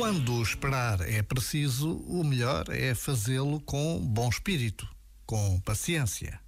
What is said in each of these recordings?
Quando esperar é preciso, o melhor é fazê-lo com bom espírito, com paciência.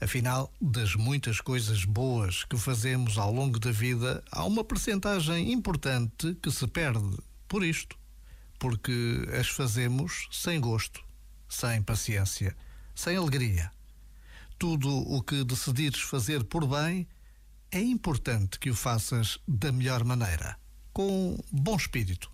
Afinal, das muitas coisas boas que fazemos ao longo da vida, há uma percentagem importante que se perde por isto, porque as fazemos sem gosto, sem paciência, sem alegria. Tudo o que decidires fazer por bem, é importante que o faças da melhor maneira, com bom espírito.